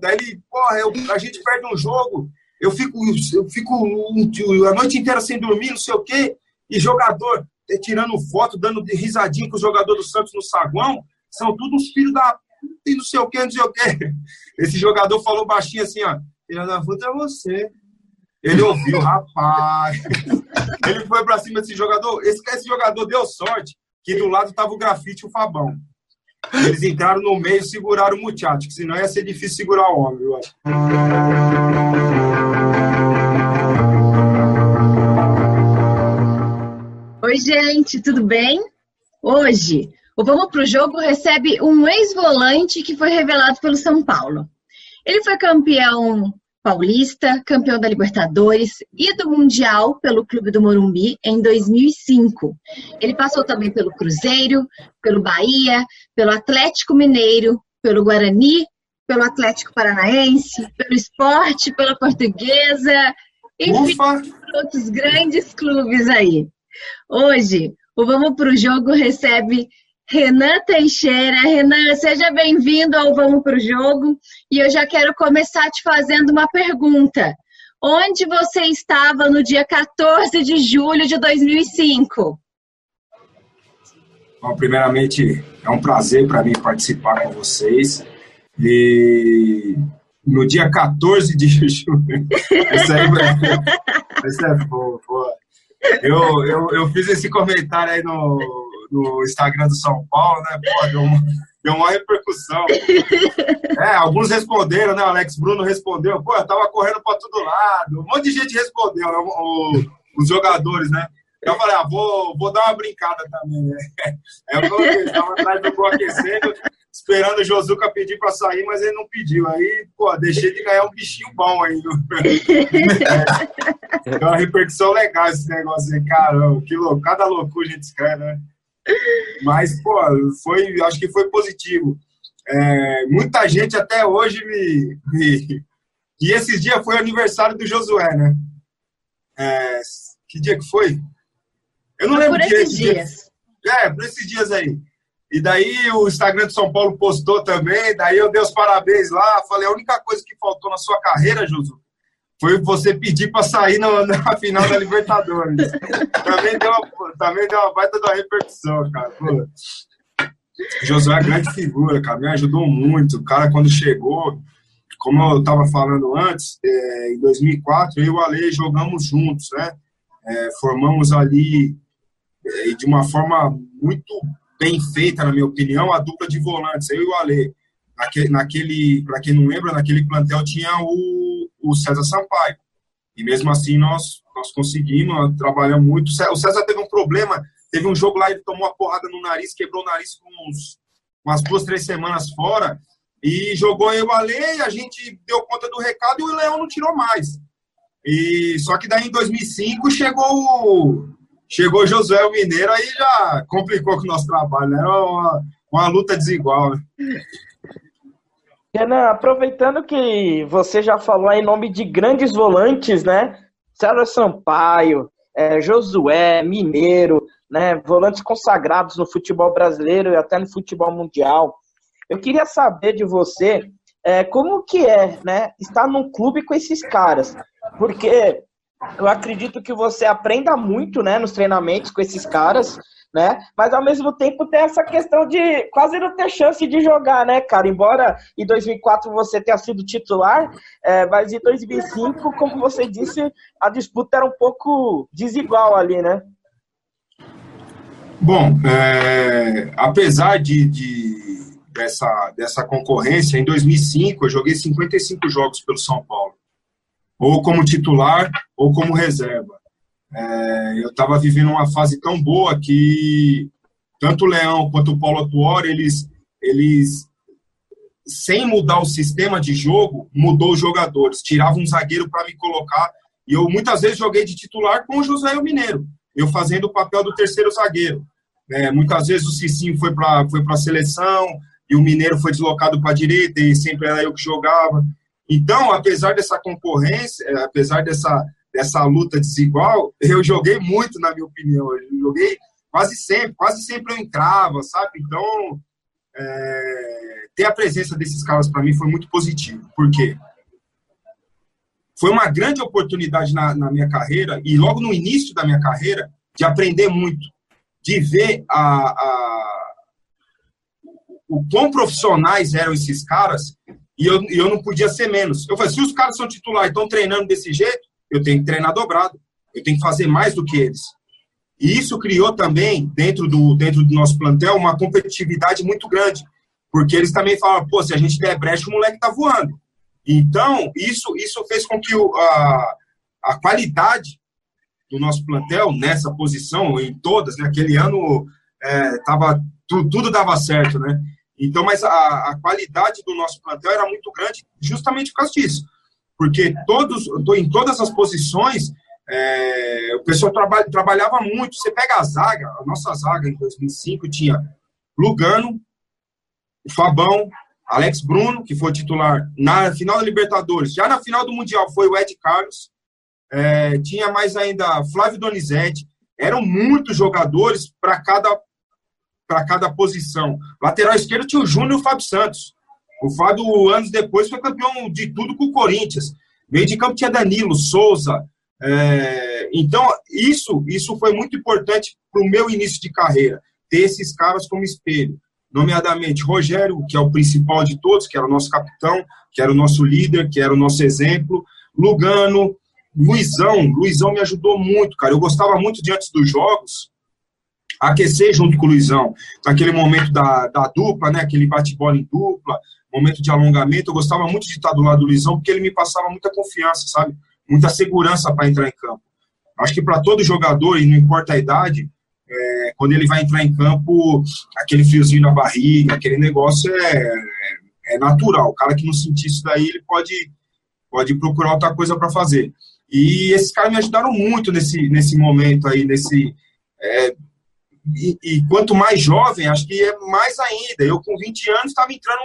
Daí ele, porra, eu, a gente perde um jogo, eu fico, eu fico a noite inteira sem dormir, não sei o quê, e jogador tirando foto, dando risadinha com o jogador do Santos no saguão, são tudo uns filhos da e não sei o que, não sei o que. Esse jogador falou baixinho assim, ó, filha da puta é você. Ele ouviu, rapaz. Ele foi pra cima desse jogador. Esse, esse jogador deu sorte que do lado tava o grafite e o Fabão. Eles entraram no meio e seguraram o muchacho, que senão ia ser difícil segurar o homem, viu? Oi, gente, tudo bem? Hoje, o Vamos Pro Jogo recebe um ex-volante que foi revelado pelo São Paulo. Ele foi campeão paulista, campeão da Libertadores e do Mundial pelo Clube do Morumbi em 2005. Ele passou também pelo Cruzeiro, pelo Bahia, pelo Atlético Mineiro, pelo Guarani, pelo Atlético Paranaense, pelo Esporte, pela Portuguesa, enfim, outros grandes clubes aí. Hoje, o Vamos Pro Jogo recebe Renan Teixeira. Renan, seja bem-vindo ao Vamos para o Jogo. E eu já quero começar te fazendo uma pergunta. Onde você estava no dia 14 de julho de 2005? Bom, primeiramente, é um prazer para mim participar com vocês. E no dia 14 de julho. Isso aí, é boa. Eu, eu, eu fiz esse comentário aí no, no Instagram do São Paulo, né? Pô, deu uma, deu uma repercussão. É, alguns responderam, né? O Alex Bruno respondeu, pô, eu tava correndo pra todo lado. Um monte de gente respondeu, né? o, os jogadores, né? Eu falei, ah, vou, vou dar uma brincada também, né? Eu estava atrás do gol aquecendo, esperando o Josuca pedir para sair, mas ele não pediu. Aí, pô, deixei de ganhar um bichinho bom aí. É, é uma repercussão legal esse negócio aí, caramba, que louco, cada loucura a gente escreve, né? Mas, pô, foi, acho que foi positivo. É, muita gente até hoje me, me, E esses dias foi o aniversário do Josué, né? É, que dia que foi? Eu não foi lembro por esses dias. Dia. É, por esses dias aí. E daí o Instagram de São Paulo postou também, daí eu dei os parabéns lá, falei, a única coisa que faltou na sua carreira, Josué, foi você pedir para sair no, na final da Libertadores. também, deu uma, também deu uma baita da repercussão, cara. Pô. Josué é grande figura, cara, me ajudou muito. O cara, quando chegou, como eu estava falando antes, é, em 2004, eu e o Ale jogamos juntos, né? É, formamos ali, é, de uma forma muito bem feita, na minha opinião, a dupla de volantes, eu e o Ale. Naquele, naquele para quem não lembra, naquele plantel tinha o o César Sampaio. E mesmo assim nós, nós conseguimos, trabalhamos muito. O César teve um problema, teve um jogo lá, ele tomou uma porrada no nariz, quebrou o nariz com uns, umas duas, três semanas fora, e jogou eu a a gente deu conta do recado e o Leão não tirou mais. E só que daí em 2005 chegou chegou Josué Mineiro, aí já complicou com o nosso trabalho, né? Era uma, uma luta desigual. Né? Renan, aproveitando que você já falou em nome de grandes volantes, né? César Sampaio, é, Josué, Mineiro, né? Volantes consagrados no futebol brasileiro e até no futebol mundial. Eu queria saber de você é, como que é, né? Estar num clube com esses caras, porque eu acredito que você aprenda muito, né? Nos treinamentos com esses caras né? Mas ao mesmo tempo tem essa questão de quase não ter chance de jogar, né, cara? Embora em 2004 você tenha sido titular, é, mas em 2005, como você disse, a disputa era um pouco desigual ali, né? Bom, é, apesar de, de, dessa, dessa concorrência, em 2005 eu joguei 55 jogos pelo São Paulo, ou como titular ou como reserva. É, eu estava vivendo uma fase tão boa que tanto o Leão quanto o Paulo Atuori, eles, eles, sem mudar o sistema de jogo, mudou os jogadores. Tirava um zagueiro para me colocar. E eu muitas vezes joguei de titular com o José Mineiro, eu fazendo o papel do terceiro zagueiro. É, muitas vezes o Cicinho foi para foi a seleção e o Mineiro foi deslocado para a direita e sempre era eu que jogava. Então, apesar dessa concorrência, é, apesar dessa, dessa luta desigual, eu joguei muito, na minha opinião. Eu joguei quase sempre, quase sempre eu entrava, sabe? Então, é, ter a presença desses caras para mim foi muito positivo. Por quê? Foi uma grande oportunidade na, na, minha carreira, e logo no início da minha carreira, de aprender muito, de ver a, a o quão profissionais eram esses caras, e eu, eu não podia ser menos. Eu falei, se os caras são titulares e estão treinando desse jeito, eu tenho que treinar dobrado, eu tenho que fazer mais do que eles. E isso criou também, dentro do, dentro do nosso plantel, uma competitividade muito grande. Porque eles também falam, pô, se a gente der brecha, o moleque tá voando. Então, isso, isso fez com que o, a, a qualidade do nosso plantel nessa posição, em todas, né? Aquele ano é, tava, tu, tudo dava certo, né? Então, mas a, a, qualidade do nosso plantel era muito grande justamente por causa disso. Porque todos, em todas as posições, é, o pessoal traba, trabalhava muito. Você pega a zaga, a nossa zaga em 2005 tinha Lugano, Fabão, Alex Bruno, que foi titular na final da Libertadores. Já na final do Mundial foi o Ed Carlos. É, tinha mais ainda Flávio Donizete. Eram muitos jogadores para cada, cada posição. Lateral esquerdo tinha o Júnior e o Fábio Santos. O Fábio, anos depois, foi campeão de tudo com o Corinthians. Meio de campo tinha Danilo, Souza. É, então, isso, isso foi muito importante para o meu início de carreira, ter esses caras como espelho nomeadamente Rogério, que é o principal de todos, que era o nosso capitão, que era o nosso líder, que era o nosso exemplo, Lugano, Luizão, Luizão me ajudou muito, cara. Eu gostava muito de antes dos jogos aquecer junto com o Luizão, naquele momento da, da dupla, né, aquele bate-bola em dupla, momento de alongamento, eu gostava muito de estar do lado do Luizão, porque ele me passava muita confiança, sabe? Muita segurança para entrar em campo. Acho que para todo jogador, e não importa a idade, é, quando ele vai entrar em campo, aquele friozinho na barriga, aquele negócio é, é natural. O cara que não sentir isso daí, ele pode, pode procurar outra coisa para fazer. E esses caras me ajudaram muito nesse, nesse momento aí, nesse. É, e, quanto mais jovem, acho que é mais ainda. Eu, com 20 anos, estava entrando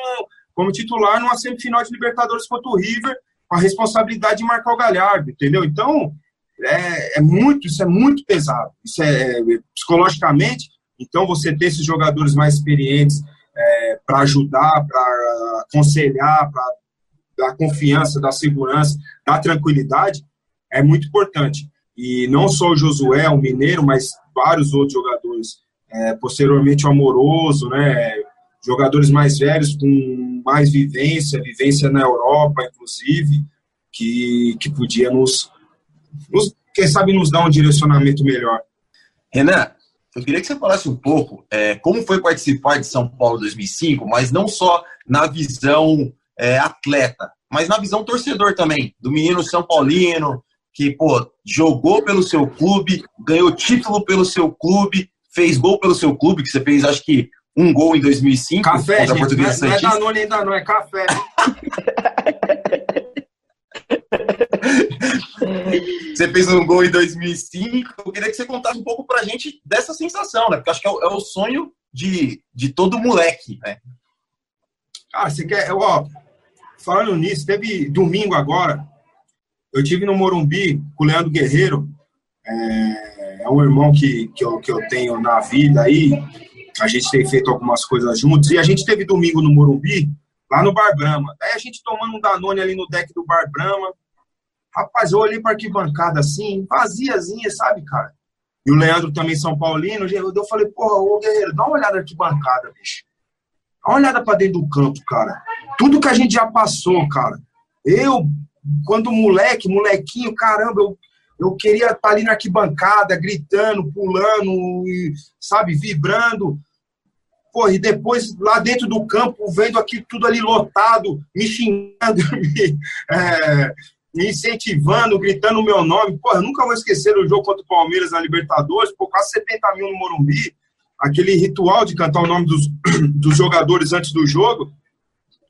como titular numa semifinal de Libertadores contra o River, com a responsabilidade de marcar o Galhardo, entendeu? Então, é, é muito, isso é muito pesado. Isso é, é psicologicamente. Então, você ter esses jogadores mais experientes é, para ajudar, para aconselhar, para dar confiança, dar segurança, dar tranquilidade, é muito importante. E não só o Josué, o Mineiro, mas vários outros jogadores. É, posteriormente, o Amoroso, né? Jogadores mais velhos, com mais vivência, vivência na Europa, inclusive, que, que podia nos, nos, quem sabe nos dar um direcionamento melhor. Renan, eu queria que você falasse um pouco é, como foi participar de São Paulo 2005, mas não só na visão é, atleta, mas na visão torcedor também, do menino São Paulino, que, pô, jogou pelo seu clube, ganhou título pelo seu clube, fez gol pelo seu clube, que você fez, acho que, um gol em 2005. Café, gente, não, é, não é Danone ainda não, é café. você fez um gol em 2005. Eu queria que você contasse um pouco pra gente dessa sensação, né? Porque acho que é o, é o sonho de, de todo moleque, né? Ah, você quer. Ó, falando nisso, teve domingo agora. Eu tive no Morumbi com o Leandro Guerreiro. É, é um irmão que, que, eu, que eu tenho na vida aí. A gente tem feito algumas coisas juntos. E a gente teve domingo no Morumbi, lá no Bar Brahma. Aí a gente tomando um Danone ali no deck do Bar Brahma. Rapaz, eu olhei para arquibancada assim, vaziazinha, sabe, cara? E o Leandro também, São Paulino. Eu falei, porra, ô Guerreiro, dá uma olhada na arquibancada, bicho. Dá uma olhada para dentro do campo, cara. Tudo que a gente já passou, cara. Eu, quando moleque, molequinho, caramba, eu, eu queria estar ali na arquibancada, gritando, pulando, e, sabe, vibrando. Pô, e depois lá dentro do campo, vendo aqui tudo ali lotado, me xingando, me, é, me incentivando, gritando o meu nome. Pô, eu nunca vou esquecer o jogo contra o Palmeiras na Libertadores, por quase 70 mil no Morumbi. Aquele ritual de cantar o nome dos, dos jogadores antes do jogo,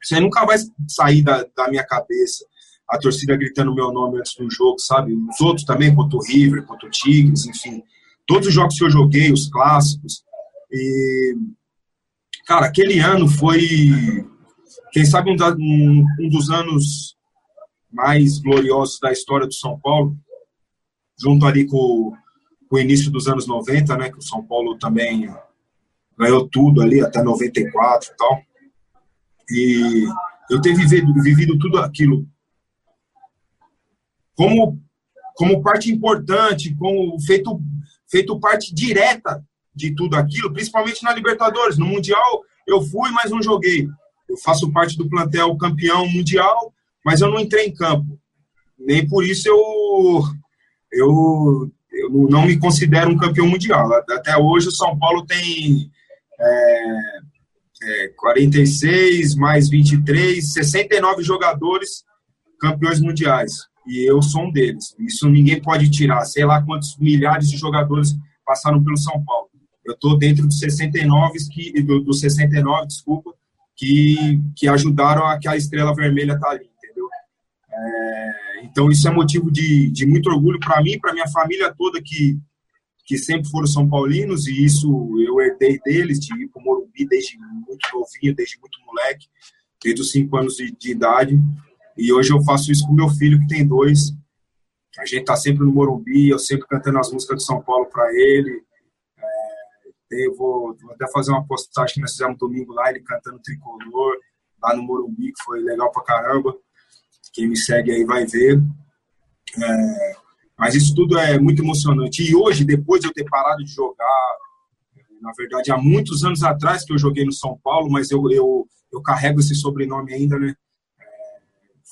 isso aí nunca vai sair da, da minha cabeça. A torcida gritando meu nome antes do jogo, sabe? Os outros também, contra o River, contra o Tigres, enfim. Todos os jogos que eu joguei, os clássicos. E, cara, aquele ano foi, quem sabe, um, da, um, um dos anos mais gloriosos da história do São Paulo, junto ali com, com, o início dos anos 90, né, que o São Paulo também ganhou tudo ali até 94 e tal. E eu ter vivido, vivido tudo aquilo como, como parte importante, como feito, feito parte direta de tudo aquilo, principalmente na Libertadores. No Mundial eu fui, mas não joguei. Eu faço parte do plantel campeão mundial, mas eu não entrei em campo. Nem por isso eu, eu, eu não me considero um campeão mundial. Até hoje o São Paulo tem é, é, 46 mais 23, 69 jogadores campeões mundiais. E eu sou um deles. Isso ninguém pode tirar. Sei lá quantos milhares de jogadores passaram pelo São Paulo. Eu estou dentro dos 69, que, do, dos 69, desculpa, que, que ajudaram aquela estrela vermelha tá ali, entendeu? É, então isso é motivo de, de muito orgulho para mim, para minha família toda que, que sempre foram São Paulinos, e isso eu herdei deles, de ir para o Morumbi desde muito novinho, desde muito moleque, desde os 5 anos de, de, idade. E hoje eu faço isso com meu filho, que tem dois. A gente tá sempre no Morumbi, eu sempre cantando as músicas de São Paulo para ele. É, eu vou, até fazer uma postagem que nós fizemos domingo lá, ele cantando Tricolor, lá no Morumbi, que foi legal pra caramba. Quem me segue aí vai ver. É, mas isso tudo é muito emocionante. E hoje, depois de eu ter parado de jogar, na verdade, há muitos anos atrás que eu joguei no São Paulo, mas eu, eu, eu carrego esse sobrenome ainda, né?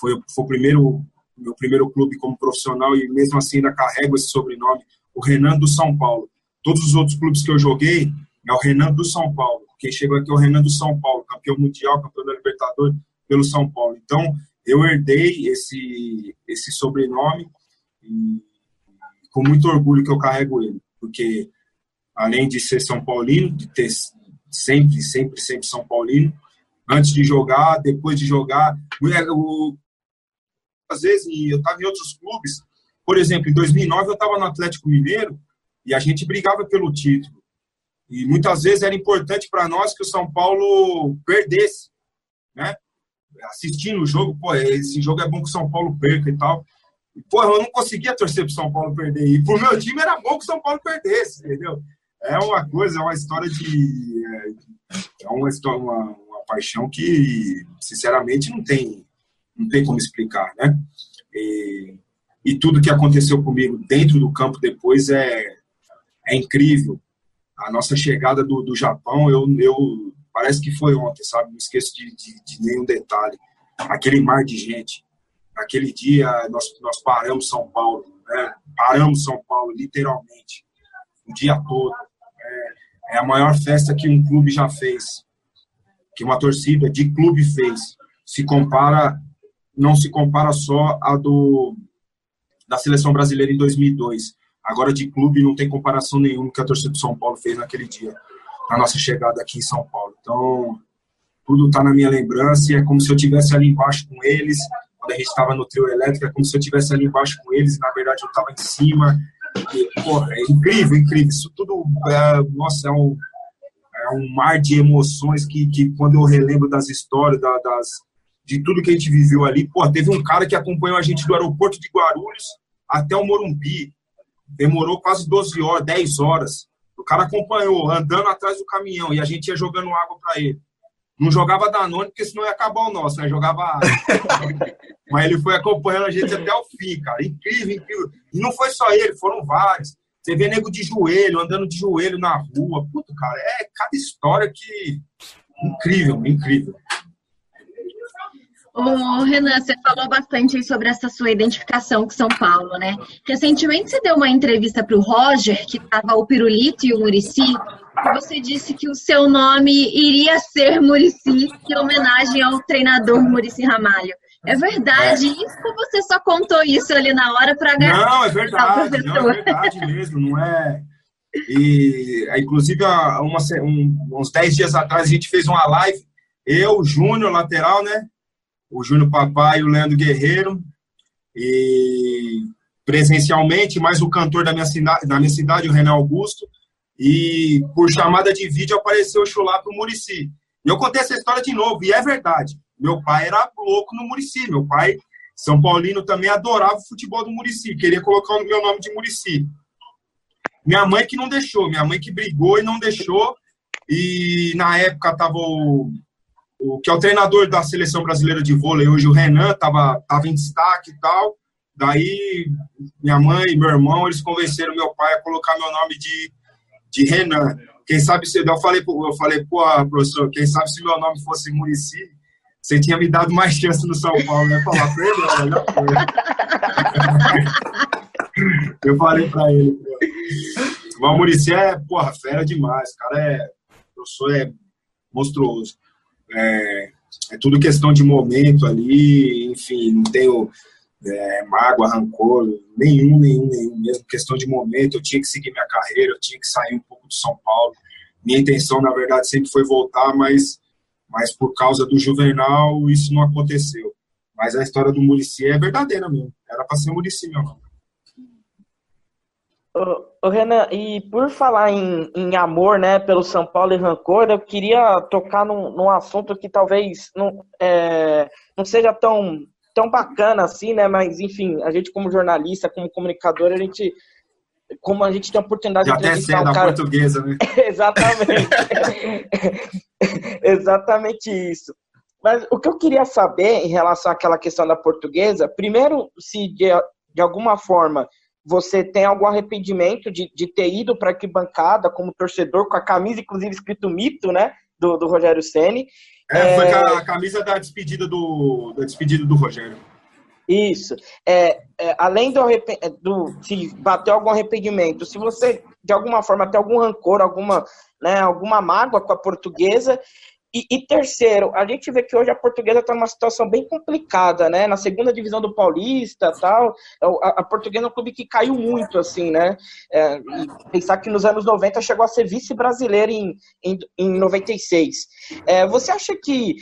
Foi, foi o primeiro, meu primeiro clube como profissional e mesmo assim ainda carrego esse sobrenome, o Renan do São Paulo. Todos os outros clubes que eu joguei é o Renan do São Paulo. Quem chegou aqui é o Renan do São Paulo, campeão mundial, campeão da Libertadores pelo São Paulo. Então, eu herdei esse, esse sobrenome e com muito orgulho que eu carrego ele, porque além de ser São Paulino, de ter sempre, sempre, sempre São Paulino, antes de jogar, depois de jogar, eu, às vezes eu estava em outros clubes, por exemplo, em 2009 eu estava no Atlético Mineiro e a gente brigava pelo título. E muitas vezes era importante para nós que o São Paulo perdesse, né? Assistindo o jogo, pô, esse jogo é bom que o São Paulo perca e tal. Porra, eu não conseguia torcer pro São Paulo perder. E pro meu time era bom que o São Paulo perdesse, entendeu? É uma coisa, é uma história de. É uma, história, uma, uma paixão que, sinceramente, não tem, não tem como explicar, né? E, e tudo que aconteceu comigo dentro do campo depois é, é incrível. A nossa chegada do, do Japão, eu, eu parece que foi ontem, sabe? Não esqueço de, de, de nenhum detalhe. Aquele mar de gente Naquele dia, nós, nós paramos São Paulo, né? paramos São Paulo, literalmente, o dia todo. É, é a maior festa que um clube já fez, que uma torcida de clube fez. Se compara, não se compara só a do da seleção brasileira em 2002. Agora de clube não tem comparação nenhuma que a torcida do São Paulo fez naquele dia, na nossa chegada aqui em São Paulo. Então, tudo está na minha lembrança e é como se eu estivesse ali embaixo com eles, quando a gente estava no trio elétrico, é como se eu estivesse ali embaixo com eles, e na verdade eu estava em cima. E, porra, é incrível, incrível. Isso tudo, é, nossa, é um, é um mar de emoções que, que quando eu relembro das histórias, da, das, de tudo que a gente viveu ali, pô, teve um cara que acompanhou a gente do aeroporto de Guarulhos até o Morumbi. Demorou quase 12 horas, 10 horas. O cara acompanhou, andando atrás do caminhão, e a gente ia jogando água para ele. Não jogava Danone, porque senão ia acabar o nosso, né? Jogava água. Mas ele foi acompanhando a gente até o fim, cara. Incrível, incrível. E não foi só ele, foram vários. Você vê nego de joelho, andando de joelho na rua. Puto, cara, é cada história que. Incrível, incrível. Ô, Renan, você falou bastante sobre essa sua identificação com São Paulo, né? Recentemente você deu uma entrevista para o Roger, que estava o Pirulito e o Murici, e você disse que o seu nome iria ser Murici, em homenagem ao treinador Murici Ramalho. É verdade é. isso ou você só contou isso ali na hora para ganhar? Não, é verdade, não, é verdade mesmo, não é. E, inclusive, uma, um, uns 10 dias atrás, a gente fez uma live, eu, Júnior, lateral, né? O Júnior Papai e o Leandro Guerreiro. E presencialmente, mais o cantor da minha, cidade, da minha cidade, o Renan Augusto. E por chamada de vídeo apareceu o Chulá pro Murici. E eu contei essa história de novo, e é verdade. Meu pai era louco no Murici. Meu pai, São Paulino, também adorava o futebol do Murici. Queria colocar o meu nome de Murici. Minha mãe que não deixou. Minha mãe que brigou e não deixou. E na época tava o, o que é o treinador da seleção brasileira de vôlei, hoje o Renan, tava, tava em destaque e tal. Daí minha mãe e meu irmão, eles convenceram meu pai a colocar meu nome de, de Renan. Quem sabe se eu falei, eu falei, pô, professor, quem sabe se meu nome fosse Murici, você tinha me dado mais chance no São Paulo, né? Falar pra ele, Eu falei pra ele. Mas o Murici é, porra, fera demais. Cara é. O professor é monstruoso. É, é tudo questão de momento ali, enfim, não tenho é, mágoa, rancor, nenhum, nenhum, nenhum, mesmo questão de momento, eu tinha que seguir minha carreira, eu tinha que sair um pouco do São Paulo. Minha intenção, na verdade, sempre foi voltar, mas, mas por causa do Juvenal, isso não aconteceu. Mas a história do Murici é verdadeira mesmo, era para ser Murici, meu nome. Ô, Renan, e por falar em, em, amor, né, pelo São Paulo e rancor, eu queria tocar num, num assunto que talvez não, é, não seja tão, tão bacana assim, né, mas enfim, a gente como jornalista, como comunicador, a gente, como a gente tem a oportunidade Já de entrevistar um cara... portuguesa, né? Exatamente. Exatamente isso. Mas o que eu queria saber em relação àquela questão da portuguesa, primeiro, se de, de alguma forma você tem algum arrependimento de, de ter ido para que bancada como torcedor, com a camisa, inclusive, escrito mito, né? Do, do Rogério Ceni. É, é, foi a camisa da despedida do, da despedida do Rogério. Isso. É, é, além do, do se bater algum arrependimento, se você de alguma forma tem algum rancor, alguma, né, alguma mágoa com a portuguesa, e, e, terceiro, a gente vê que hoje a portuguesa está numa situação bem complicada, né? Na segunda divisão do Paulista tal. É a, a portuguesa é um clube que caiu muito, assim, né? É, pensar que nos anos 90 chegou a ser vice-brasileiro em, em, em 96. É, você acha que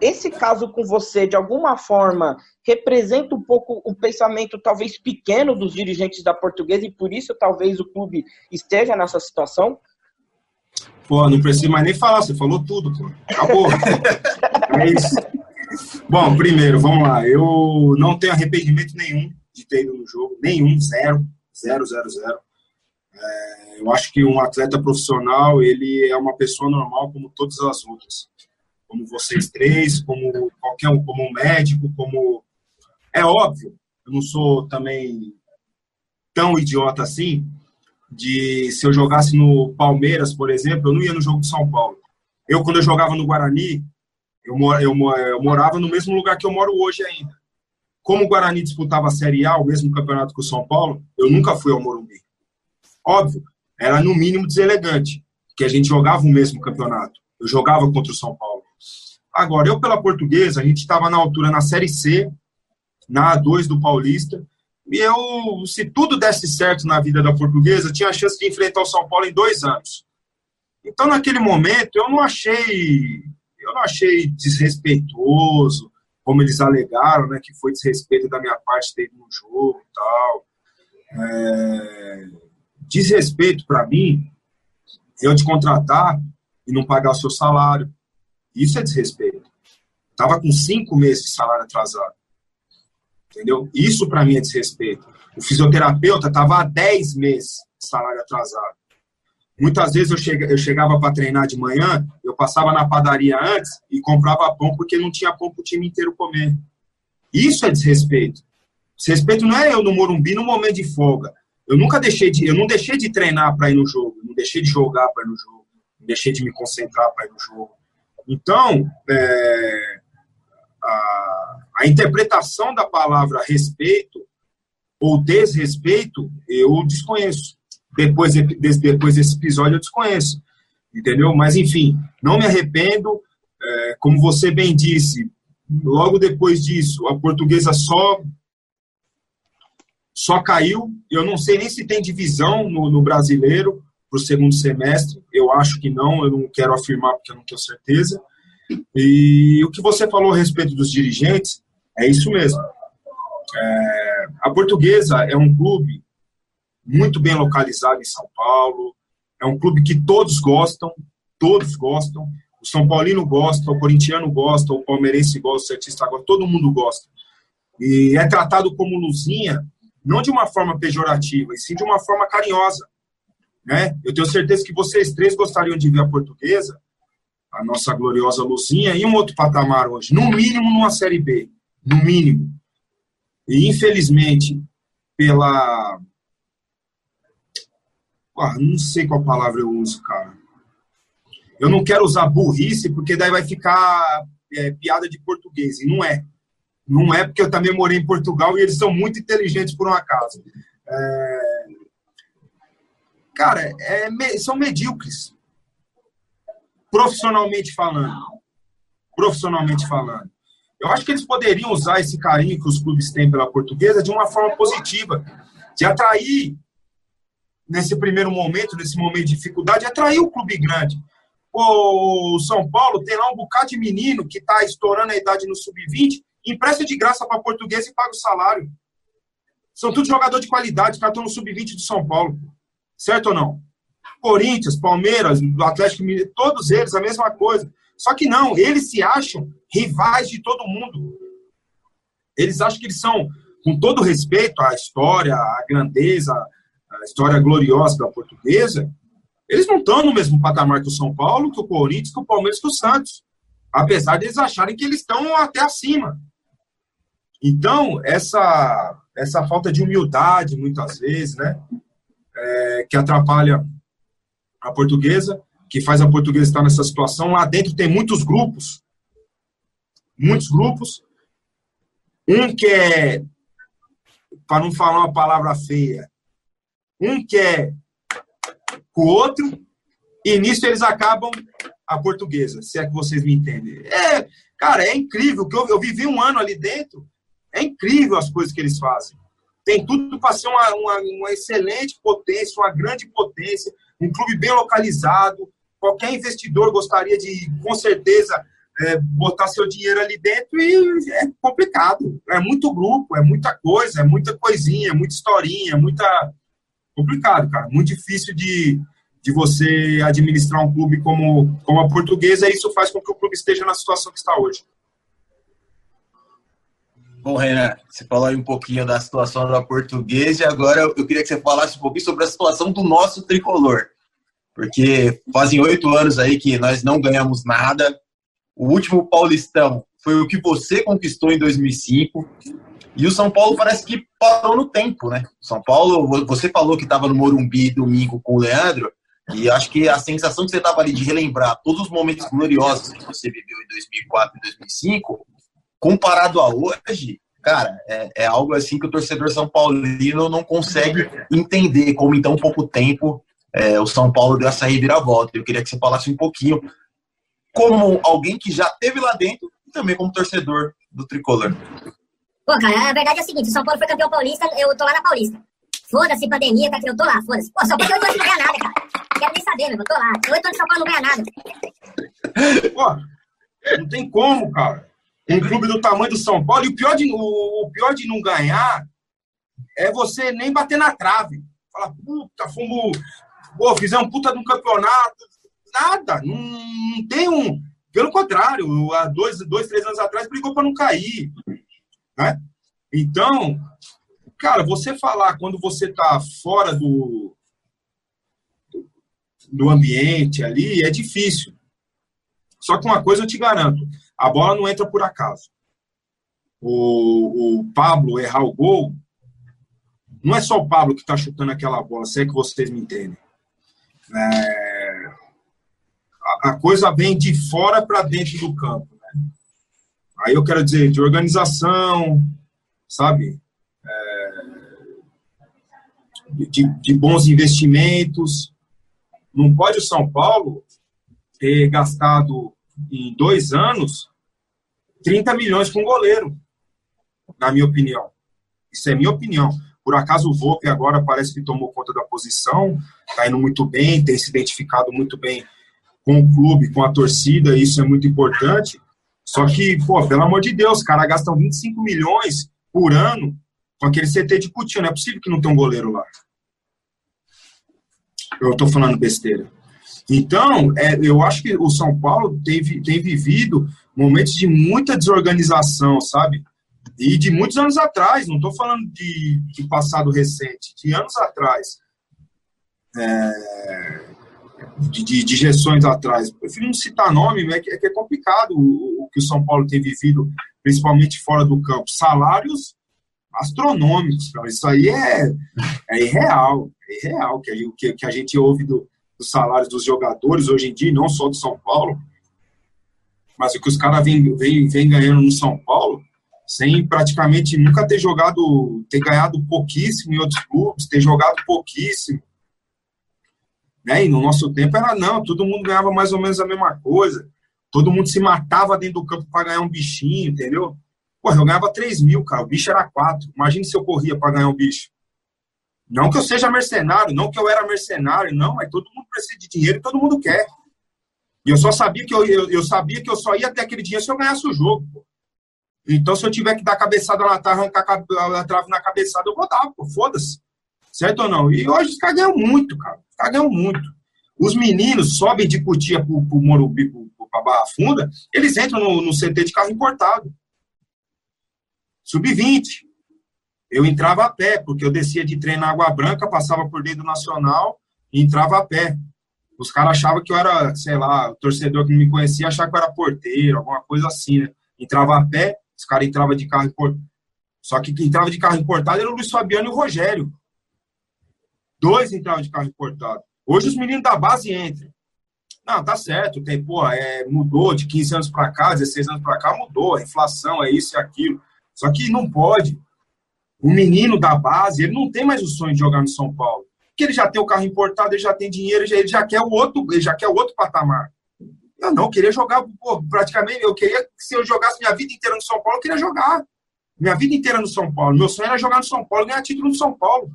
esse caso com você, de alguma forma, representa um pouco o pensamento talvez pequeno dos dirigentes da portuguesa e por isso talvez o clube esteja nessa situação? Pô, não preciso mais nem falar, você falou tudo, pô. Acabou. é isso. Bom, primeiro, vamos lá. Eu não tenho arrependimento nenhum de ter ido no jogo. Nenhum, zero. Zero, zero, zero. É, eu acho que um atleta profissional, ele é uma pessoa normal como todas as outras. Como vocês três, como qualquer um, como um médico, como... É óbvio, eu não sou também tão idiota assim, de se eu jogasse no Palmeiras, por exemplo, eu não ia no jogo de São Paulo. Eu, quando eu jogava no Guarani, eu, eu, eu morava no mesmo lugar que eu moro hoje ainda. Como o Guarani disputava a Série A, o mesmo campeonato que o São Paulo, eu nunca fui ao Morumbi. Óbvio, era no mínimo deselegante, que a gente jogava o mesmo campeonato. Eu jogava contra o São Paulo. Agora, eu pela portuguesa, a gente estava na altura na Série C, na A2 do Paulista, eu, se tudo desse certo na vida da portuguesa, tinha a chance de enfrentar o São Paulo em dois anos. Então, naquele momento, eu não achei, eu não achei desrespeitoso, como eles alegaram, né, que foi desrespeito da minha parte ter ido no jogo e tal. É, desrespeito para mim, eu te contratar e não pagar o seu salário. Isso é desrespeito. Tava com cinco meses de salário atrasado entendeu? Isso para mim é desrespeito. O fisioterapeuta estava há 10 meses salário atrasado. Muitas vezes eu, chega, eu chegava para treinar de manhã, eu passava na padaria antes e comprava pão porque não tinha pão para o time inteiro comer. Isso é desrespeito. Desrespeito não é eu no Morumbi no momento de folga. Eu nunca deixei de, eu não deixei de treinar para ir no jogo, não deixei de jogar para ir no jogo, não deixei de me concentrar para ir no jogo. Então, é, a, a interpretação da palavra respeito ou desrespeito, eu desconheço. Depois, depois desse episódio, eu desconheço. Entendeu? Mas, enfim, não me arrependo. É, como você bem disse, logo depois disso, a portuguesa só só caiu. Eu não sei nem se tem divisão no, no brasileiro para o segundo semestre. Eu acho que não, eu não quero afirmar porque eu não tenho certeza. E o que você falou a respeito dos dirigentes, é isso mesmo. É, a Portuguesa é um clube muito bem localizado em São Paulo, é um clube que todos gostam, todos gostam. O São Paulino gosta, o corintiano gosta, o palmeirense gosta, o Sertista gosta, todo mundo gosta. E é tratado como luzinha, não de uma forma pejorativa, e sim de uma forma carinhosa. Né? Eu tenho certeza que vocês três gostariam de ver a portuguesa, a nossa gloriosa Luzinha, em um outro patamar hoje. No mínimo numa Série B. No mínimo. E infelizmente, pela. Ah, não sei qual palavra eu uso, cara. Eu não quero usar burrice, porque daí vai ficar é, piada de português. E não é. Não é porque eu também morei em Portugal e eles são muito inteligentes por um acaso. É... Cara, é, são medíocres. Profissionalmente falando. Profissionalmente falando. Eu acho que eles poderiam usar esse carinho que os clubes têm pela portuguesa de uma forma positiva, de atrair, nesse primeiro momento, nesse momento de dificuldade, atrair o clube grande. O São Paulo tem lá um bocado de menino que está estourando a idade no sub-20, empresta de graça para a portuguesa e paga o salário. São todos jogadores de qualidade, que estão no sub-20 do São Paulo. Certo ou não? Corinthians, Palmeiras, Atlético Mineiro, todos eles a mesma coisa. Só que não, eles se acham rivais de todo mundo. Eles acham que eles são, com todo respeito à história, à grandeza, à história gloriosa da portuguesa, eles não estão no mesmo patamar que o São Paulo, que o Corinthians, que o Palmeiras, que o Santos. Apesar de eles acharem que eles estão até acima. Então, essa, essa falta de humildade, muitas vezes, né, é, que atrapalha a portuguesa, que faz a portuguesa estar nessa situação. Lá dentro tem muitos grupos, muitos grupos. Um que é, para não falar uma palavra feia, um que é com o outro, e nisso eles acabam a portuguesa, se é que vocês me entendem. É, cara, é incrível, que eu, eu vivi um ano ali dentro, é incrível as coisas que eles fazem. Tem tudo para ser uma, uma, uma excelente potência, uma grande potência, um clube bem localizado, qualquer investidor gostaria de, com certeza, é, botar seu dinheiro ali dentro e é complicado. É muito grupo, é muita coisa, é muita coisinha, muita historinha, é muita. Complicado, cara. Muito difícil de, de você administrar um clube como, como a portuguesa, e isso faz com que o clube esteja na situação que está hoje. Bom, Renan, você falou aí um pouquinho da situação da portuguesa, e agora eu queria que você falasse um pouquinho sobre a situação do nosso tricolor porque fazem oito anos aí que nós não ganhamos nada. O último Paulistão foi o que você conquistou em 2005. E o São Paulo parece que parou no tempo, né? São Paulo, você falou que estava no Morumbi domingo com o Leandro, e acho que a sensação que você estava ali de relembrar todos os momentos gloriosos que você viveu em 2004 e 2005, comparado a hoje, cara, é, é, algo assim que o torcedor são paulino não consegue entender como em tão pouco tempo é, o São Paulo deu essa reviravolta. Eu queria que você falasse um pouquinho como alguém que já teve lá dentro e também como torcedor do Tricolor. Pô, cara, a verdade é a seguinte, o São Paulo foi campeão paulista, eu tô lá na Paulista. Foda-se pandemia, cara, eu tô lá, foda-se. Pô, São Paulo tem oito anos não ganha nada, cara. Não quero nem saber, meu, eu tô lá. Oito anos São Paulo não ganha nada. Pô, não tem como, cara. Um clube do tamanho do São Paulo, e o pior de, o, o pior de não ganhar é você nem bater na trave. Fala, puta, fomos pô, fizemos um puta de um campeonato. Nada, não, não tem um. Pelo contrário, há dois, dois três anos atrás brigou para não cair. Né? Então, cara, você falar quando você tá fora do, do ambiente ali é difícil. Só que uma coisa eu te garanto: a bola não entra por acaso. O, o Pablo errar o gol, não é só o Pablo que está chutando aquela bola, se é que vocês me entendem. É, a, a, coisa vem de fora para dentro do campo. Né? Aí eu quero dizer, de organização, sabe? É, de, de bons investimentos. Não pode o São Paulo ter gastado em dois anos 30 milhões com goleiro, na minha opinião. Isso é minha opinião. Por acaso o Volpe agora parece que tomou conta da posição, está indo muito bem, tem se identificado muito bem com o clube, com a torcida, isso é muito importante. Só que, pô, pelo amor de Deus, cara, gastam 25 milhões por ano com aquele CT de Coutinho. Não é possível que não tenha um goleiro lá. Eu estou falando besteira. Então, é, eu acho que o São Paulo tem, tem vivido momentos de muita desorganização, sabe? E de muitos anos atrás, não estou falando de, de, passado recente, de anos atrás. é, de, de, de, gestões atrás. Eu prefiro não citar nome, mas é que é, que é complicado o, o, que o São Paulo tem vivido, principalmente fora do campo. Salários astronômicos, cara. isso aí é, é irreal, é irreal que, que, que a gente ouve do, dos salários dos jogadores hoje em dia, não só do São Paulo, mas o que os caras vêm vem, vem ganhando no São Paulo, sem praticamente nunca ter jogado, ter ganhado pouquíssimo em outros clubes, ter jogado pouquíssimo. Né? E no nosso tempo era não, todo mundo ganhava mais ou menos a mesma coisa. Todo mundo se matava dentro do campo para ganhar um bichinho, entendeu? Pô, eu ganhava 3 mil, cara, o bicho era 4. Imagine se eu corria para ganhar um bicho. Não que eu seja mercenário, não que eu era mercenário, não, mas todo mundo precisa de dinheiro e todo mundo quer. E eu só sabia que eu, eu, eu, sabia que eu só ia ter aquele dinheiro se eu ganhasse o jogo. Pô. Então, se eu tiver que dar cabeçada na trave, arrancar a trave na cabeçada, eu vou dar, pô, foda-se. Certo ou não? E hoje os caras ganham muito, cara. Os caras ganham muito. Os meninos sobem de Cutia pro, pro Morumbi, pro, pra Barra Funda, eles entram no, no CT de carro importado. Sub-20. Eu entrava a pé, porque eu descia de trem na Água Branca, passava por dentro do Nacional e entrava a pé. Os caras achavam que eu era, sei lá, o torcedor que me conhecia achava que eu era porteiro, alguma coisa assim, né? Entrava a pé, os caras entravam de carro importado. Só que quem entrava de carro importado era o Luiz Fabiano e o Rogério. Dois entravam de carro importado. Hoje os meninos da base entram. Não, tá certo, tem, pô, é, mudou de 15 anos para cá, 16 anos para cá, mudou, a inflação é isso e aquilo. Só que não pode. O menino da base, ele não tem mais o sonho de jogar no São Paulo. Porque ele já tem o carro importado, ele já tem dinheiro, ele já quer o outro, ele já quer o outro patamar. Eu não queria jogar, pô, praticamente, eu queria que se eu jogasse minha vida inteira no São Paulo, eu queria jogar. Minha vida inteira no São Paulo. Meu sonho era jogar no São Paulo, ganhar título no São Paulo.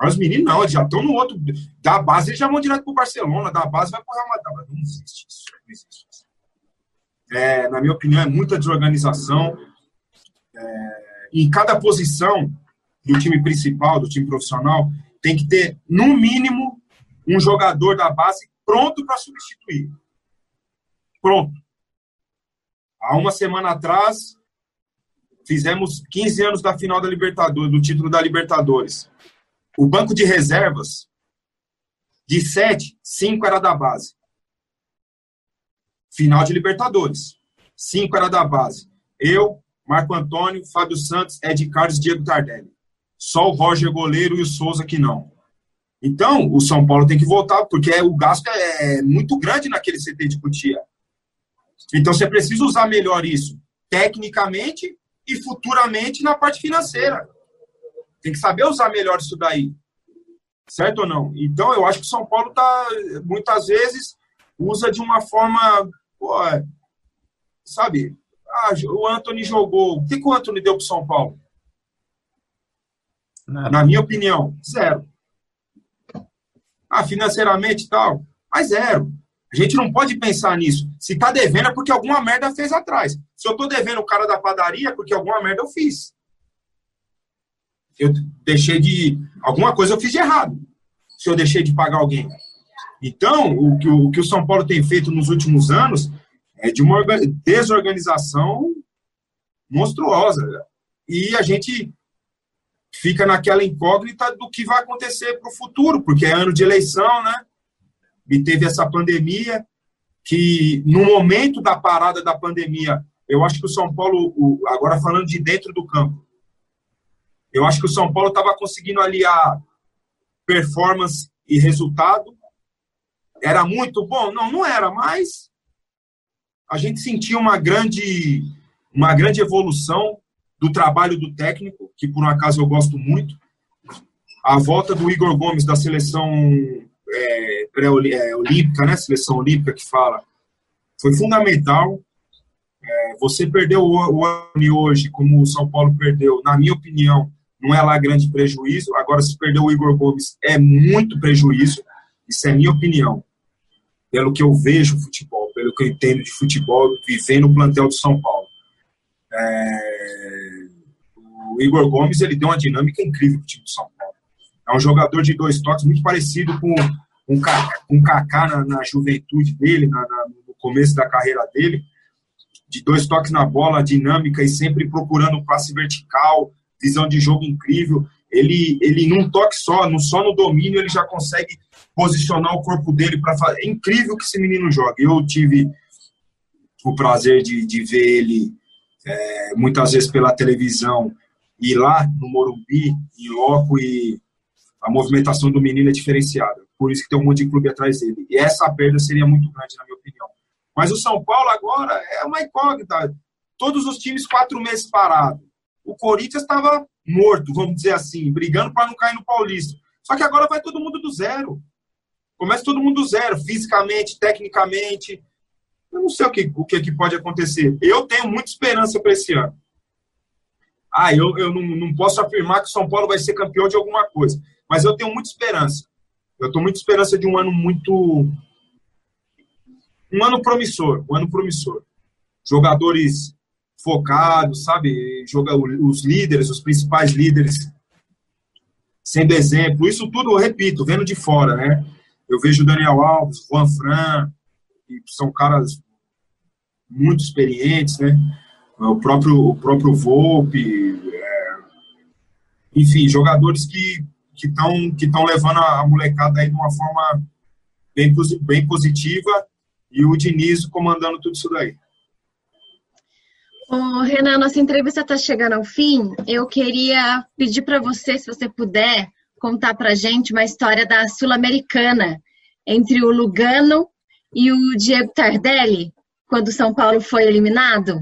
Mas os meninos não, eles já estão no outro. Da base eles já vão direto pro Barcelona, da base vai pro Real Madrid. Não existe isso. Não existe isso. É, na minha opinião, é muita desorganização. É, em cada posição do time principal, do time profissional, tem que ter, no mínimo, um jogador da base pronto para substituir. Pronto. Há uma semana atrás, fizemos 15 anos da final da Libertadores, do título da Libertadores. O banco de reservas, de sete, cinco era da base. Final de Libertadores. Cinco era da base. Eu, Marco Antônio, Fábio Santos, Ed Carlos, Diego Tardelli. Só o Roger goleiro e o Souza que não. Então, o São Paulo tem que voltar, porque o gasto é muito grande naquele CT de Cutia. Então, você precisa usar melhor isso, tecnicamente e futuramente na parte financeira. Tem que saber usar melhor isso daí. Certo ou não? Então, eu acho que o São Paulo tá, muitas vezes, usa de uma forma, pô, sabe, ah, o Anthony jogou. O que, que o Anthony deu para o São Paulo? Nada. Na minha opinião, zero. Ah, financeiramente e tal, mas zero. A gente não pode pensar nisso. Se está devendo é porque alguma merda fez atrás. Se eu estou devendo o cara da padaria é porque alguma merda eu fiz. Eu deixei de. Alguma coisa eu fiz de errado. Se eu deixei de pagar alguém. Então, o que o, que o São Paulo tem feito nos últimos anos é de uma desorganização monstruosa. E a gente fica naquela incógnita do que vai acontecer para o futuro, porque é ano de eleição, né? E teve essa pandemia, que no momento da parada da pandemia, eu acho que o São Paulo, agora falando de dentro do campo, eu acho que o São Paulo estava conseguindo aliar performance e resultado. Era muito bom? Não, não era, mas a gente sentia uma grande, uma grande evolução do trabalho do técnico, que por um acaso eu gosto muito. A volta do Igor Gomes da seleção é, pré-olímpica, né? Seleção olímpica que fala, foi fundamental. É, você perdeu o, o hoje, como o São Paulo perdeu, na minha opinião, não é lá grande prejuízo. Agora, se perdeu o Igor Gomes, é muito prejuízo. Isso é minha opinião. Pelo que eu vejo futebol pelo que eu entendo de futebol, vivendo no plantel do São Paulo. É... O Igor Gomes ele deu uma dinâmica incrível para o time do São Paulo. É um jogador de dois toques muito parecido com um com Kaká na, na juventude dele, na, na, no começo da carreira dele, de dois toques na bola, dinâmica e sempre procurando um passe vertical, visão de jogo incrível. ele, ele num toque só, no, só no domínio, ele já consegue posicionar o corpo dele para fazer. É incrível que esse menino joga. Eu tive o prazer de, de ver ele é, muitas vezes pela televisão e lá no Morumbi, em loco, e a movimentação do menino é diferenciada. Por isso que tem um monte de clube atrás dele. E essa perda seria muito grande, na minha opinião. Mas o São Paulo agora é uma incógnita. Todos os times quatro meses parados. O Corinthians estava morto, vamos dizer assim, brigando para não cair no Paulista. Só que agora vai todo mundo do zero. Começa todo mundo do zero, fisicamente, tecnicamente. Eu não sei o que, o que, que pode acontecer. Eu tenho muita esperança para esse ano. Ah, eu, eu não, não posso afirmar que o São Paulo vai ser campeão de alguma coisa, mas eu tenho muita esperança. Eu estou muita esperança de um ano muito. Um ano promissor, um ano promissor. Jogadores focados, sabe? Joga, os líderes, os principais líderes sendo exemplo. Isso tudo, eu repito, vendo de fora, né? Eu vejo Daniel Alves, Juan Fran, que são caras muito experientes, né? O próprio, o próprio Volpe, é... enfim, jogadores que que estão que estão levando a, molecada aí de uma forma bem, bem positiva e o Diniz comandando tudo isso daí. Bom, Renan, nossa entrevista está chegando ao fim. Eu queria pedir para você, se você puder, contar para gente uma história da Sul-Americana entre o Lugano e o Diego Tardelli, quando o São Paulo foi eliminado.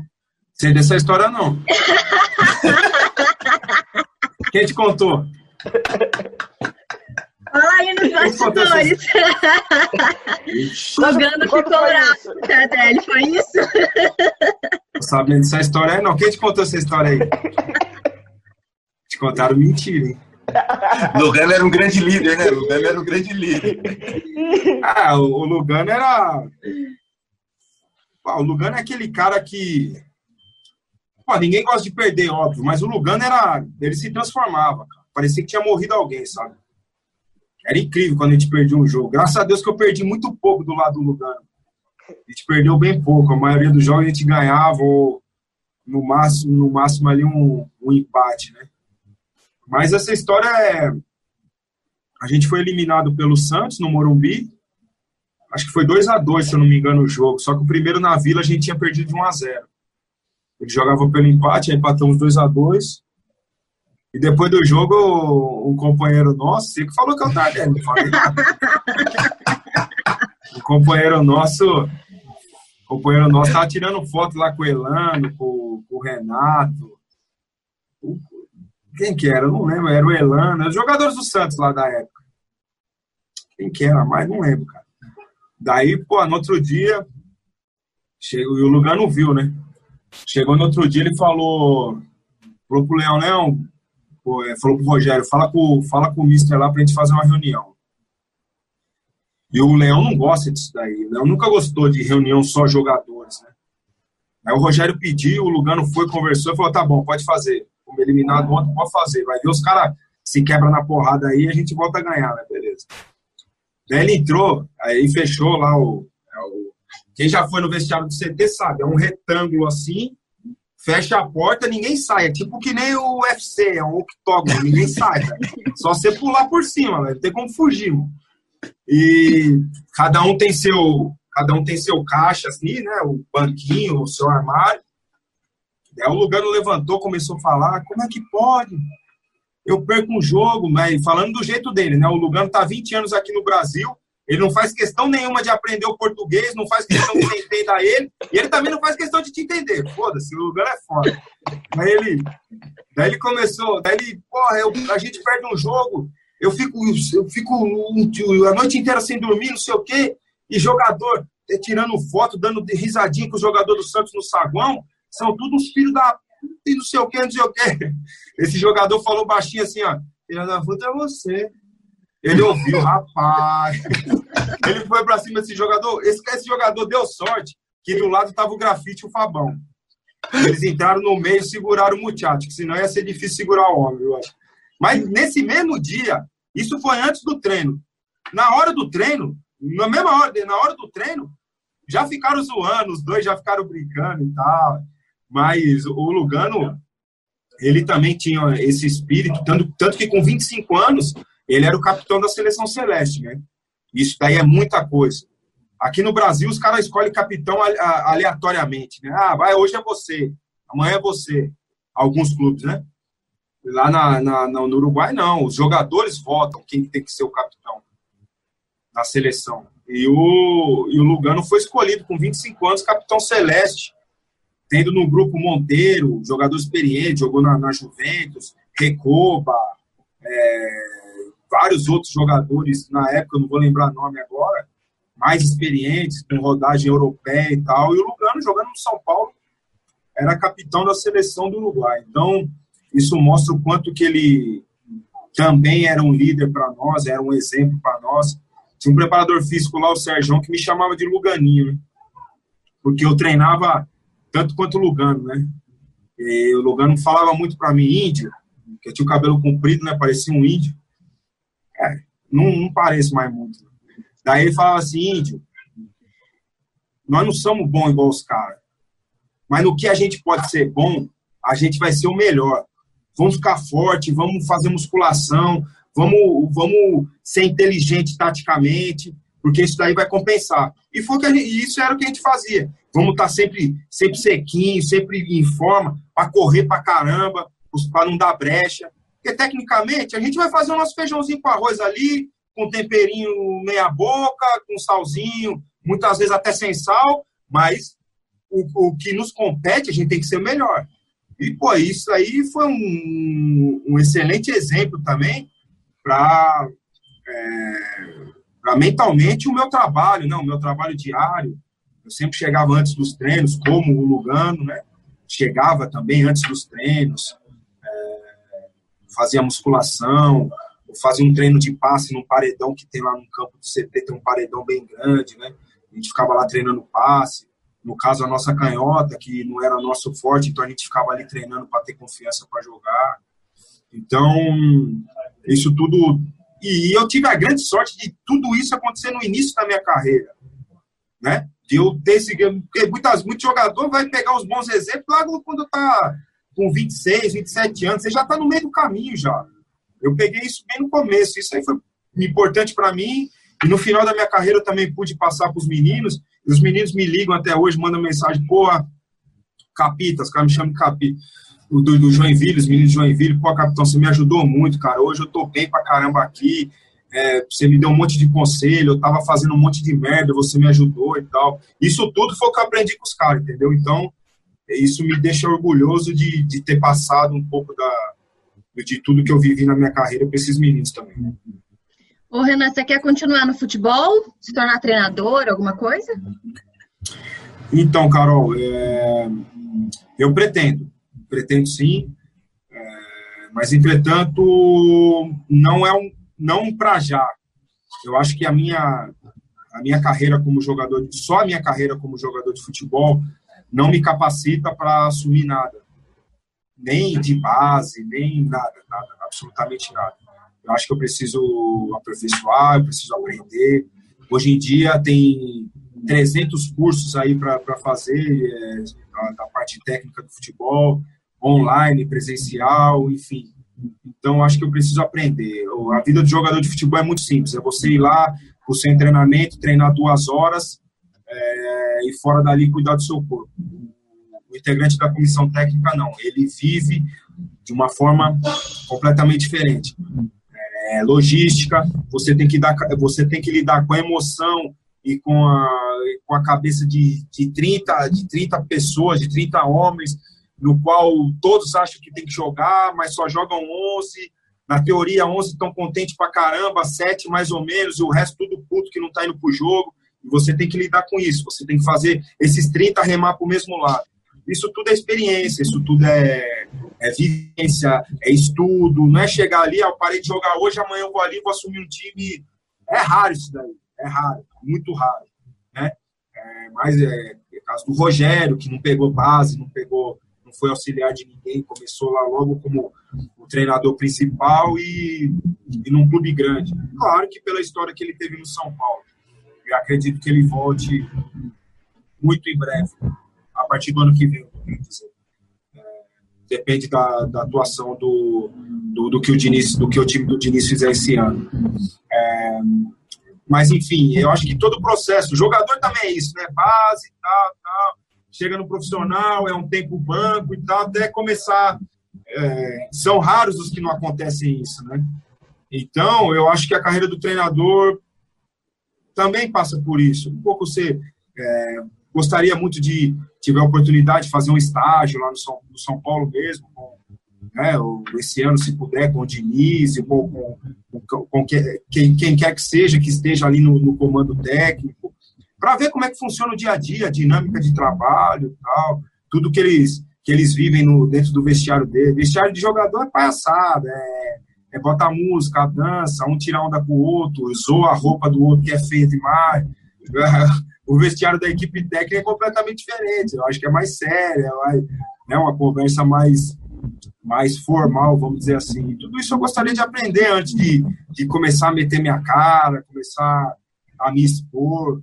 Sei dessa história, não. Quem te contou? Fala aí nos bastidores. Lugano ficou bravo, Tardelli, foi isso? Não sabendo dessa história, não. Quem te contou essa história aí? Te contaram mentira, hein? Lugano era um grande líder, né? Lugano era um grande líder. Ah, o Lugano era. o Lugano é aquele cara que. Pô, ninguém gosta de perder, óbvio, mas o Lugano era. Ele se transformava, cara. Parecia que tinha morrido alguém, sabe? Era incrível quando a gente perdia um jogo. Graças a Deus que eu perdi muito pouco do lado do Lugano. A gente perdeu bem pouco. A maioria dos jogos a gente ganhava, ou no máximo, no máximo ali um, um empate, né? Mas essa história é. A gente foi eliminado pelo Santos no Morumbi. Acho que foi 2 a 2 se eu não me engano, o jogo. Só que o primeiro na Vila a gente tinha perdido de 1 a 0 Ele jogava pelo empate, aí empatamos 2 a 2 E depois do jogo, um companheiro nosso, que falou que eu tava nada. o companheiro nosso, o companheiro nosso tava tirando foto lá com o Elano, com, com o Renato. Quem que era? Eu não lembro. Era o Elano. Os jogadores do Santos lá da época. Quem que era mais? Não lembro, cara. Daí, pô, no outro dia, chegou, e o Lugano viu, né? Chegou no outro dia, ele falou, falou pro Leão, Leão, falou pro Rogério, fala com, fala com o Mister lá pra gente fazer uma reunião. E o Leão não gosta disso daí. O Leão nunca gostou de reunião só jogadores, né? Aí o Rogério pediu, o Lugano foi, conversou e falou, tá bom, pode fazer como eliminado ontem, pode fazer. Vai ver os caras se quebra na porrada aí a gente volta a ganhar, né? Beleza. Daí ele entrou, aí fechou lá o, é o. Quem já foi no vestiário do CT sabe, é um retângulo assim, fecha a porta, ninguém sai. É tipo que nem o UFC, é um octógono, ninguém sai, Só você pular por cima, velho. Tem como fugir, mano. E cada um tem seu. Cada um tem seu caixa, assim, né? O banquinho, o seu armário. Aí o Lugano levantou, começou a falar, como é que pode? Eu perco um jogo, mas falando do jeito dele, né? O Lugano está 20 anos aqui no Brasil, ele não faz questão nenhuma de aprender o português, não faz questão de você entender ele, e ele também não faz questão de te entender. Foda-se, o Lugano é foda. Daí ele, daí ele começou, daí ele, porra, eu, a gente perde um jogo, eu fico, eu fico a noite inteira sem dormir, não sei o quê, e jogador tirando foto, dando risadinha com o jogador do Santos no saguão, são todos uns filhos da e não sei o que, não sei o que. Esse jogador falou baixinho assim, ó, filha da fruta é você. Ele ouviu, rapaz. Ele foi pra cima desse jogador. Esse, esse jogador deu sorte que do lado tava o grafite e o Fabão. Eles entraram no meio e seguraram o muchacho, que senão ia ser difícil segurar o homem, eu acho. Mas nesse mesmo dia, isso foi antes do treino. Na hora do treino, na mesma hora, na hora do treino, já ficaram zoando, os dois já ficaram brincando e tal. Mas o Lugano, ele também tinha esse espírito, tanto, tanto que com 25 anos ele era o capitão da seleção celeste, né? Isso daí é muita coisa. Aqui no Brasil, os caras escolhem capitão aleatoriamente, né? Ah, vai, hoje é você, amanhã é você. Alguns clubes, né? Lá na, na, no Uruguai, não. Os jogadores votam quem tem que ser o capitão da seleção. E o, e o Lugano foi escolhido com 25 anos, capitão celeste, tendo no grupo Monteiro, jogador experiente, jogou na, na Juventus, Recoba, é, vários outros jogadores na época, não vou lembrar nome agora, mais experientes, com rodagem europeia e tal. E o Lugano, jogando no São Paulo, era capitão da seleção do Uruguai. Então, isso mostra o quanto que ele também era um líder para nós, era um exemplo para nós. Tinha um preparador físico lá, o Sérgio, que me chamava de Luganinho, né? porque eu treinava tanto quanto o Lugano, né? E o Lugano falava muito para mim, índio, que eu tinha o cabelo comprido, né? Parecia um índio. Não, não parece mais muito. Daí ele falava assim, índio, nós não somos bons igual os caras, mas no que a gente pode ser bom, a gente vai ser o melhor. Vamos ficar forte, vamos fazer musculação, vamos, vamos ser inteligente taticamente, porque isso daí vai compensar. E foi que gente, isso era o que a gente fazia. Vamos estar sempre, sempre sequinho, sempre em forma, para correr para caramba, para não dar brecha. Porque tecnicamente a gente vai fazer o nosso feijãozinho com arroz ali, com temperinho meia boca, com salzinho, muitas vezes até sem sal, mas o, o que nos compete a gente tem que ser melhor. E, pô, isso aí foi um, um excelente exemplo também para é, mentalmente o meu trabalho, né? o meu trabalho diário. Eu sempre chegava antes dos treinos, como o Lugano, né? Chegava também antes dos treinos, fazia musculação, fazia um treino de passe num paredão que tem lá no campo do CT, tem um paredão bem grande, né? A gente ficava lá treinando passe. No caso, a nossa canhota, que não era nosso forte, então a gente ficava ali treinando para ter confiança para jogar. Então, isso tudo. E eu tive a grande sorte de tudo isso acontecer no início da minha carreira. Né? De eu ter esse. Porque muitas, muitos jogadores vai pegar os bons exemplos logo quando está com 26, 27 anos. Você já está no meio do caminho já. Eu peguei isso bem no começo. Isso aí foi importante para mim. E no final da minha carreira eu também pude passar para os meninos. E os meninos me ligam até hoje, mandam mensagem: porra, Capita, os caras me chamam de Capita do, do Joinville, os meninos de Joinville, pô, capitão, você me ajudou muito, cara. Hoje eu tô bem pra caramba aqui. É, você me deu um monte de conselho, eu tava fazendo um monte de merda, você me ajudou e tal. Isso tudo foi o que eu aprendi com os caras, entendeu? Então, isso me deixa orgulhoso de, de ter passado um pouco da, de tudo que eu vivi na minha carreira com esses meninos também. Ô, Renan, você quer continuar no futebol? Se tornar treinador, alguma coisa? Então, Carol, é... eu pretendo pretendo sim, é, mas entretanto não é um não para já. Eu acho que a minha a minha carreira como jogador, só a minha carreira como jogador de futebol não me capacita para assumir nada, nem de base, nem nada, nada, absolutamente nada. Eu acho que eu preciso aperfeiçoar, eu preciso aprender. Hoje em dia tem 300 cursos aí para fazer é, da parte técnica do futebol online, presencial, enfim. Então, acho que eu preciso aprender. A vida do jogador de futebol é muito simples. É você ir lá o seu treinamento, treinar duas horas é, e fora dali cuidar do seu corpo. O integrante da comissão técnica, não. Ele vive de uma forma completamente diferente. É, logística, você tem, que dar, você tem que lidar com a emoção e com a, com a cabeça de, de, 30, de 30 pessoas, de 30 homens, no qual todos acham que tem que jogar, mas só jogam 11. Na teoria, 11 estão contentes pra caramba, 7 mais ou menos, e o resto tudo puto que não tá indo pro jogo. E você tem que lidar com isso, você tem que fazer esses 30 remar pro mesmo lado. Isso tudo é experiência, isso tudo é, é vivência, é estudo, não é chegar ali, ah, eu parei de jogar hoje, amanhã eu vou ali, vou assumir um time. É raro isso daí, é raro, muito raro. Né? É, mas é, é caso do Rogério, que não pegou base, não pegou foi auxiliar de ninguém, começou lá logo como o treinador principal e, e num clube grande. Claro que pela história que ele teve no São Paulo. Eu acredito que ele volte muito em breve, a partir do ano que vem. É, depende da, da atuação do, do, do, que o Diniz, do que o time do Diniz fizer esse ano. É, mas, enfim, eu acho que todo o processo, o jogador também é isso, né? Base, tal, tal. Chega no profissional, é um tempo banco e tal, até começar. É, são raros os que não acontecem isso, né? Então, eu acho que a carreira do treinador também passa por isso. Um pouco você é, gostaria muito de tiver a oportunidade de fazer um estágio lá no São, no São Paulo mesmo, com, né, esse ano, se puder, com o Diniz, com, com, com, com quem, quem, quer que seja que esteja ali no, no comando técnico, para ver como é que funciona o dia a dia, a dinâmica de trabalho tal, tudo que eles, que eles vivem no, dentro do vestiário dele. Vestiário de jogador é palhaçada, é, é botar música, dança, um tirar onda com o outro, zoa a roupa do outro que é feia demais. O vestiário da equipe técnica é completamente diferente. Eu acho que é mais sério, é mais, né, uma conversa mais, mais formal, vamos dizer assim. Tudo isso eu gostaria de aprender antes de, de começar a meter minha cara, começar a me expor.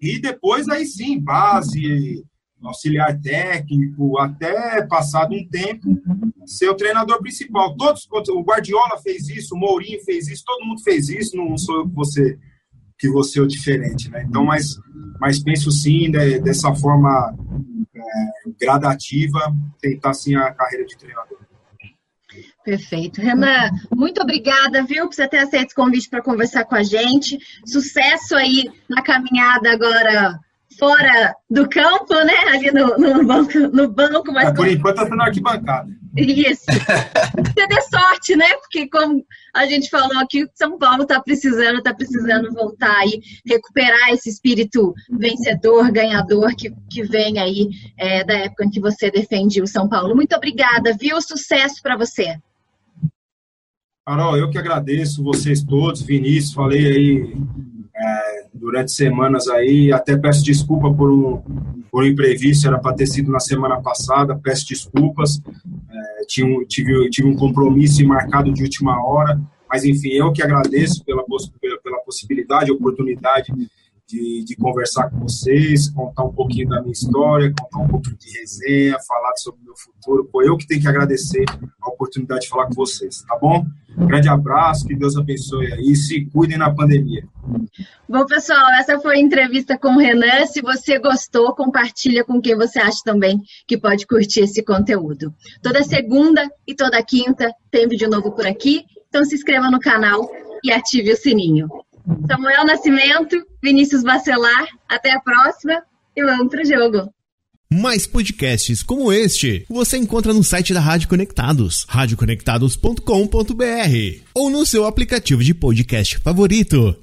E depois, aí sim, base, auxiliar técnico, até passado um tempo, ser o treinador principal. Todos, o Guardiola fez isso, o Mourinho fez isso, todo mundo fez isso, não sou eu que você que você é o diferente, né? Então, mas, mas penso sim dessa forma é, gradativa, tentar sim a carreira de treinador. Perfeito. Renan, muito obrigada, viu, por você ter aceito esse convite para conversar com a gente. Sucesso aí na caminhada agora fora do campo, né? Ali no, no banco, no banco, mas. É, por enquanto está sendo arquibancada. Isso. Você dê sorte, né? Porque como a gente falou aqui, São Paulo está precisando, está precisando voltar aí, recuperar esse espírito vencedor, ganhador que, que vem aí é, da época em que você defendia o São Paulo. Muito obrigada, viu? Sucesso para você. Carol, eu que agradeço vocês todos, Vinícius, falei aí é, durante semanas aí. Até peço desculpa por um, por um imprevisto, era para ter sido na semana passada, peço desculpas. É, tive, tive, tive um compromisso marcado de última hora, mas enfim, eu que agradeço pela, pela possibilidade, oportunidade de, de, conversar com vocês, contar um pouquinho da minha história, contar um pouquinho de resenha, falar sobre o meu futuro. Foi eu que tenho que agradecer a oportunidade de falar com vocês, tá bom? Grande abraço, que Deus abençoe aí, se cuidem na pandemia. Bom, pessoal, essa foi a entrevista com o Renan. Se você gostou, compartilha com quem você acha também que pode curtir esse conteúdo. Toda segunda e toda quinta tem vídeo novo por aqui, então se inscreva no canal e ative o sininho. Samuel Nascimento, Vinícius Bacelar. Até a próxima e vamos pro jogo. Mais podcasts como este você encontra no site da Rádio Conectados, radioconectados.com.br ou no seu aplicativo de podcast favorito.